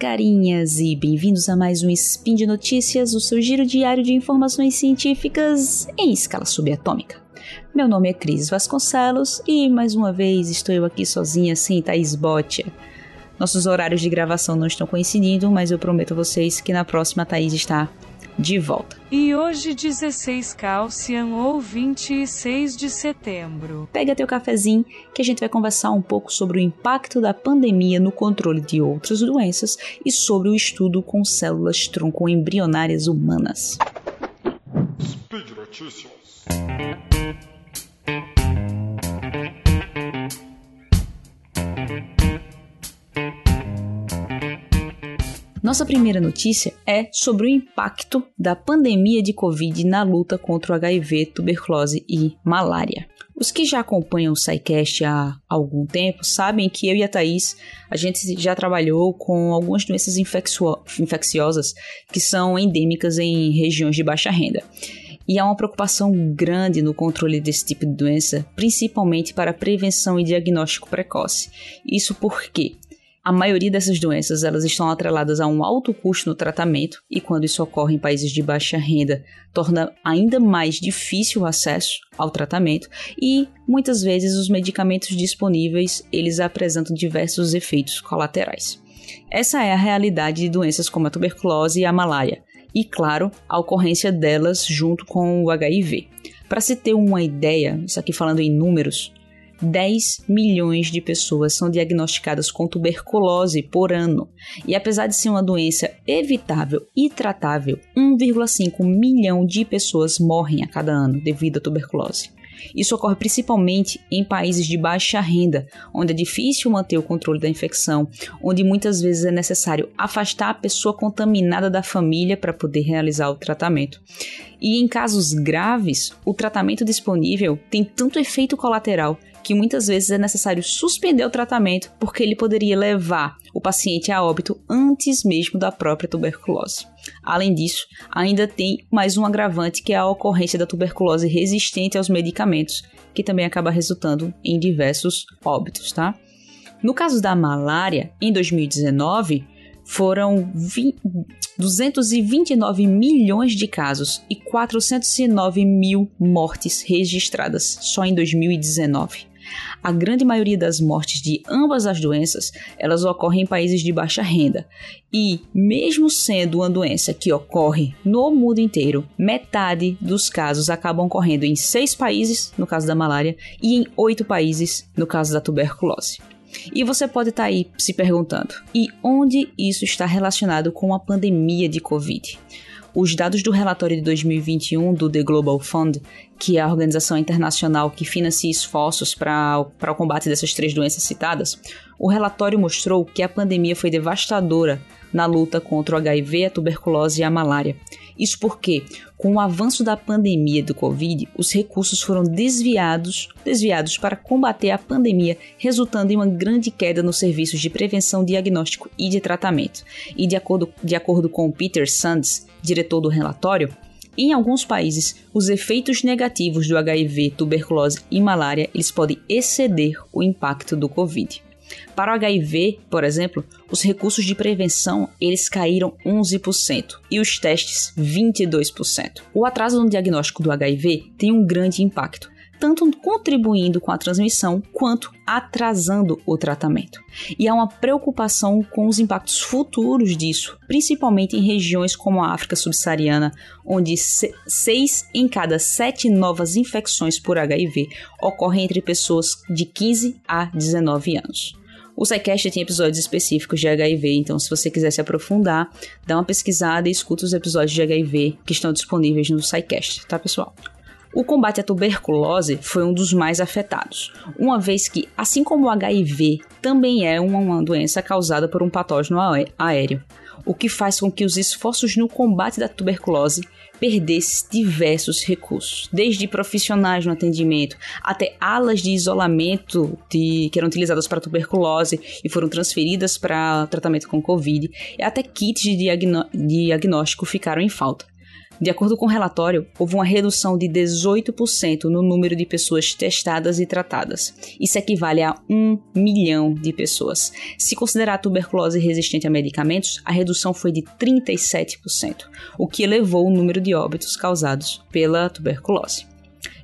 carinhas e bem-vindos a mais um Spin de Notícias, o seu giro diário de informações científicas em escala subatômica. Meu nome é Cris Vasconcelos e mais uma vez estou eu aqui sozinha sem Thaís Botia. Nossos horários de gravação não estão coincidindo, mas eu prometo a vocês que na próxima Thaís está de volta. E hoje 16 Calcium ou 26 de setembro. Pega teu cafezinho que a gente vai conversar um pouco sobre o impacto da pandemia no controle de outras doenças e sobre o estudo com células tronco embrionárias humanas. Speed Notícias. Nossa primeira notícia é sobre o impacto da pandemia de Covid na luta contra o HIV, tuberculose e malária. Os que já acompanham o SciCast há algum tempo sabem que eu e a Thaís, a gente já trabalhou com algumas doenças infecciosas que são endêmicas em regiões de baixa renda. E há uma preocupação grande no controle desse tipo de doença, principalmente para prevenção e diagnóstico precoce. Isso porque a maioria dessas doenças elas estão atreladas a um alto custo no tratamento e quando isso ocorre em países de baixa renda, torna ainda mais difícil o acesso ao tratamento e muitas vezes os medicamentos disponíveis, eles apresentam diversos efeitos colaterais. Essa é a realidade de doenças como a tuberculose e a malária, e claro, a ocorrência delas junto com o HIV. Para se ter uma ideia, isso aqui falando em números, 10 milhões de pessoas são diagnosticadas com tuberculose por ano. E apesar de ser uma doença evitável e tratável, 1,5 milhão de pessoas morrem a cada ano devido à tuberculose. Isso ocorre principalmente em países de baixa renda, onde é difícil manter o controle da infecção, onde muitas vezes é necessário afastar a pessoa contaminada da família para poder realizar o tratamento. E em casos graves, o tratamento disponível tem tanto efeito colateral que muitas vezes é necessário suspender o tratamento porque ele poderia levar o paciente a óbito antes mesmo da própria tuberculose. Além disso, ainda tem mais um agravante que é a ocorrência da tuberculose resistente aos medicamentos, que também acaba resultando em diversos óbitos, tá? No caso da malária, em 2019, foram 20, 229 milhões de casos e 409 mil mortes registradas só em 2019. A grande maioria das mortes de ambas as doenças, elas ocorrem em países de baixa renda. E, mesmo sendo uma doença que ocorre no mundo inteiro, metade dos casos acabam ocorrendo em seis países, no caso da malária, e em oito países, no caso da tuberculose. E você pode estar tá aí se perguntando: e onde isso está relacionado com a pandemia de Covid? Os dados do relatório de 2021 do The Global Fund, que é a organização internacional que financia esforços para o combate dessas três doenças citadas, o relatório mostrou que a pandemia foi devastadora na luta contra o HIV, a tuberculose e a malária. Isso porque, com o avanço da pandemia do Covid, os recursos foram desviados, desviados para combater a pandemia, resultando em uma grande queda nos serviços de prevenção, diagnóstico e de tratamento. E de acordo, de acordo com Peter Sands, diretor do relatório, em alguns países, os efeitos negativos do HIV, tuberculose e malária eles podem exceder o impacto do Covid. Para o HIV, por exemplo, os recursos de prevenção eles caíram 11% e os testes 22%. O atraso no diagnóstico do HIV tem um grande impacto, tanto contribuindo com a transmissão quanto atrasando o tratamento. E há uma preocupação com os impactos futuros disso, principalmente em regiões como a África subsaariana, onde seis em cada sete novas infecções por HIV ocorrem entre pessoas de 15 a 19 anos. O SciCast tem episódios específicos de HIV, então se você quiser se aprofundar, dá uma pesquisada e escuta os episódios de HIV que estão disponíveis no SciCast, tá pessoal? O combate à tuberculose foi um dos mais afetados, uma vez que, assim como o HIV, também é uma doença causada por um patógeno aéreo, o que faz com que os esforços no combate da tuberculose perdesse diversos recursos, desde profissionais no atendimento até alas de isolamento de, que eram utilizadas para tuberculose e foram transferidas para tratamento com Covid, e até kits de diagnóstico ficaram em falta. De acordo com o relatório, houve uma redução de 18% no número de pessoas testadas e tratadas. Isso equivale a 1 milhão de pessoas. Se considerar a tuberculose resistente a medicamentos, a redução foi de 37%, o que elevou o número de óbitos causados pela tuberculose.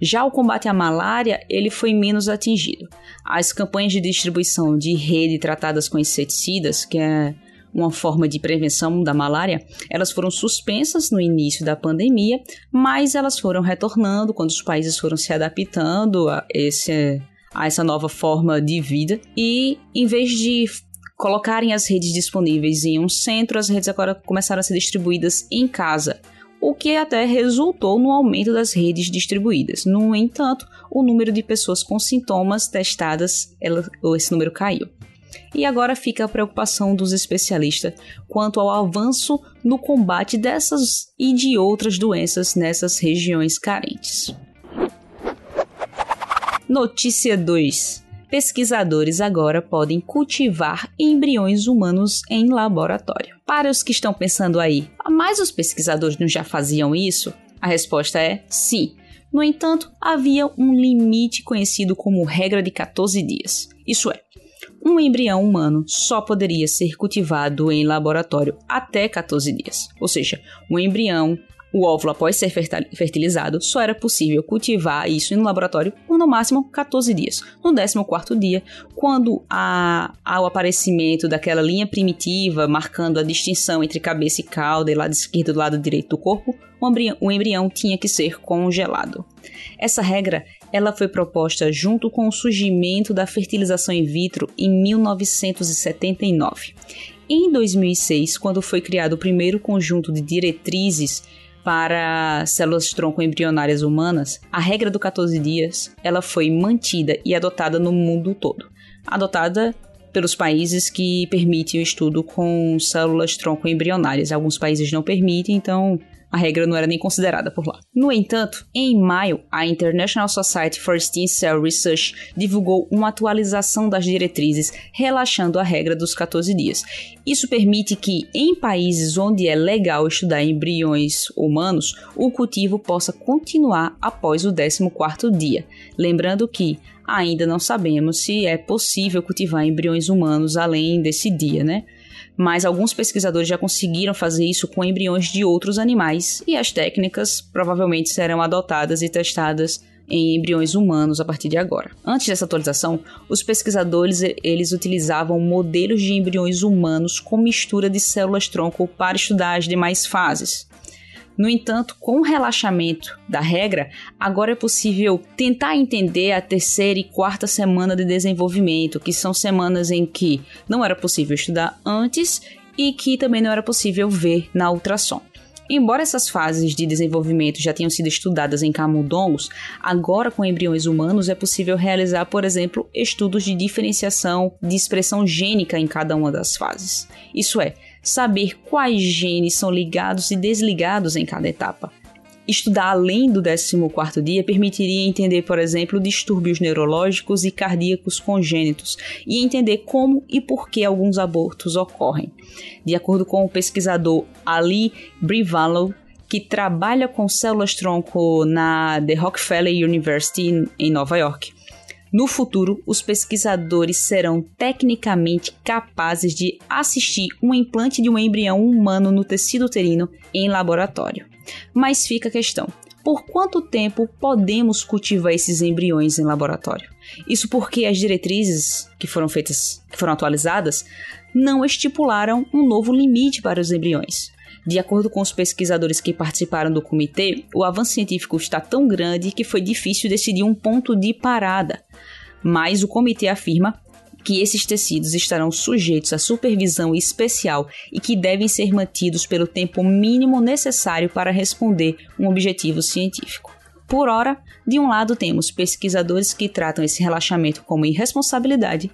Já o combate à malária, ele foi menos atingido. As campanhas de distribuição de rede tratadas com inseticidas, que é uma forma de prevenção da malária, elas foram suspensas no início da pandemia, mas elas foram retornando quando os países foram se adaptando a, esse, a essa nova forma de vida. E em vez de colocarem as redes disponíveis em um centro, as redes agora começaram a ser distribuídas em casa o que até resultou no aumento das redes distribuídas. No entanto, o número de pessoas com sintomas testadas, ela, esse número caiu. E agora fica a preocupação dos especialistas quanto ao avanço no combate dessas e de outras doenças nessas regiões carentes. Notícia 2. Pesquisadores agora podem cultivar embriões humanos em laboratório. Para os que estão pensando aí, mas os pesquisadores não já faziam isso? A resposta é sim. No entanto, havia um limite conhecido como regra de 14 dias. Isso é, um embrião humano só poderia ser cultivado em laboratório até 14 dias. Ou seja, um embrião, o óvulo após ser fertilizado, só era possível cultivar isso no laboratório por no máximo 14 dias. No 14 dia, quando há, há o aparecimento daquela linha primitiva marcando a distinção entre cabeça e cauda e lado esquerdo e lado direito do corpo, o embrião, o embrião tinha que ser congelado. Essa regra ela foi proposta junto com o surgimento da fertilização in vitro em 1979. Em 2006, quando foi criado o primeiro conjunto de diretrizes para células tronco embrionárias humanas, a regra do 14 dias ela foi mantida e adotada no mundo todo. Adotada pelos países que permitem o estudo com células tronco embrionárias. Alguns países não permitem, então a regra não era nem considerada por lá. No entanto, em maio, a International Society for Stem Cell Research divulgou uma atualização das diretrizes, relaxando a regra dos 14 dias. Isso permite que, em países onde é legal estudar embriões humanos, o cultivo possa continuar após o 14º dia. Lembrando que ainda não sabemos se é possível cultivar embriões humanos além desse dia, né? Mas alguns pesquisadores já conseguiram fazer isso com embriões de outros animais e as técnicas provavelmente serão adotadas e testadas em embriões humanos a partir de agora. Antes dessa atualização, os pesquisadores eles utilizavam modelos de embriões humanos com mistura de células-tronco para estudar as demais fases. No entanto, com o relaxamento da regra, agora é possível tentar entender a terceira e quarta semana de desenvolvimento, que são semanas em que não era possível estudar antes e que também não era possível ver na ultrassom. Embora essas fases de desenvolvimento já tenham sido estudadas em camundongos, agora com embriões humanos é possível realizar, por exemplo, estudos de diferenciação de expressão gênica em cada uma das fases. Isso é, saber quais genes são ligados e desligados em cada etapa. Estudar além do 14º dia permitiria entender, por exemplo, distúrbios neurológicos e cardíacos congênitos e entender como e por que alguns abortos ocorrem. De acordo com o pesquisador Ali Brivalow, que trabalha com células-tronco na The Rockefeller University em Nova York. No futuro, os pesquisadores serão tecnicamente capazes de assistir um implante de um embrião humano no tecido uterino em laboratório. Mas fica a questão: por quanto tempo podemos cultivar esses embriões em laboratório? Isso porque as diretrizes que foram feitas, que foram atualizadas, não estipularam um novo limite para os embriões. De acordo com os pesquisadores que participaram do comitê, o avanço científico está tão grande que foi difícil decidir um ponto de parada. Mas o comitê afirma que esses tecidos estarão sujeitos à supervisão especial e que devem ser mantidos pelo tempo mínimo necessário para responder um objetivo científico. Por ora, de um lado temos pesquisadores que tratam esse relaxamento como irresponsabilidade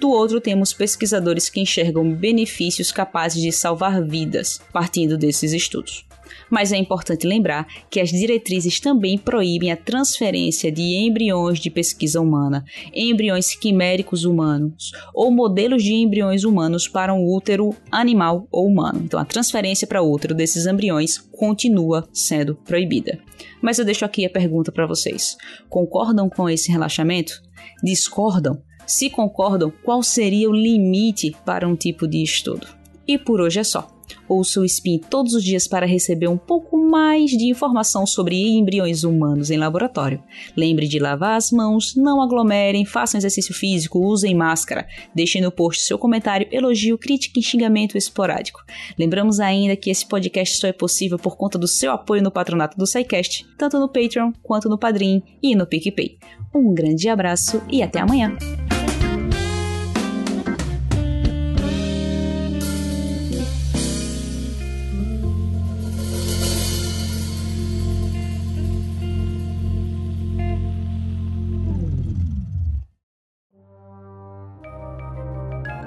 do outro, temos pesquisadores que enxergam benefícios capazes de salvar vidas partindo desses estudos. Mas é importante lembrar que as diretrizes também proíbem a transferência de embriões de pesquisa humana, embriões quiméricos humanos ou modelos de embriões humanos para um útero animal ou humano. Então, a transferência para útero desses embriões continua sendo proibida. Mas eu deixo aqui a pergunta para vocês: concordam com esse relaxamento? Discordam? Se concordam, qual seria o limite para um tipo de estudo? E por hoje é só. Ouça o SPIN todos os dias para receber um pouco mais de informação sobre embriões humanos em laboratório. Lembre de lavar as mãos, não aglomerem, façam exercício físico, usem máscara. Deixe no post seu comentário, elogio, crítica e xingamento esporádico. Lembramos ainda que esse podcast só é possível por conta do seu apoio no patronato do SciCast, tanto no Patreon quanto no Padrim e no PicPay. Um grande abraço e até amanhã!